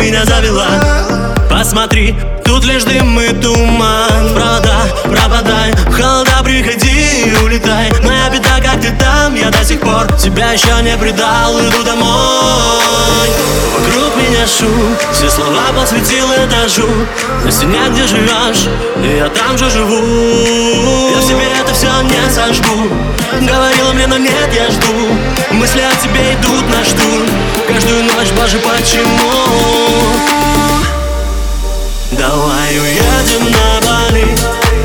меня завела. Посмотри, тут лишь дым и туман. Провода, пропадай, холода приходи улетай. Моя беда, как ты там, я до сих пор Тебя еще не предал, иду домой. Вокруг меня шум, все слова посвятил этажу На стене, где живешь, я там же живу. Я в себе это все не сожгу Говорила мне, но нет, я жду. Мысли о тебе идут на штурм Каждую ночь, боже, почему? Давай уедем на Бали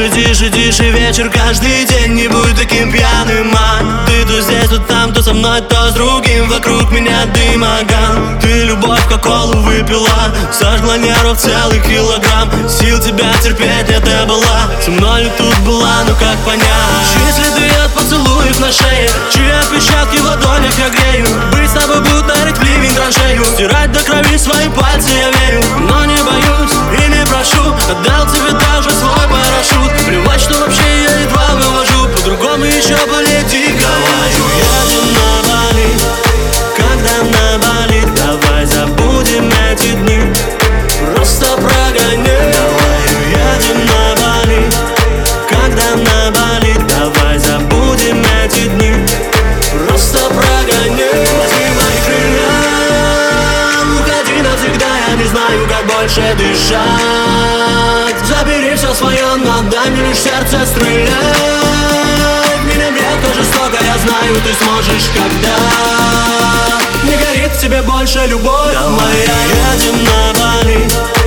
Тише, тише, тише вечер каждый день. Не будь таким пьяным, а. Ты то здесь, то там, то со мной, то с другим. Вокруг меня дым, Ты любовь как колу выпила. Сожгла нервов целый килограмм. Сил тебя терпеть ты была. Со мною тут была, ну как понять? Чьи следы от поцелуев на шее? Чьи отпечатки в ладонях я грею? Быть с тобой будто больше дышать. Забери все свое, но дай мне лишь сердце стрелять. Меня метко жестоко, я знаю, ты сможешь, когда Не горит в тебе больше любовь Давай едем на Бали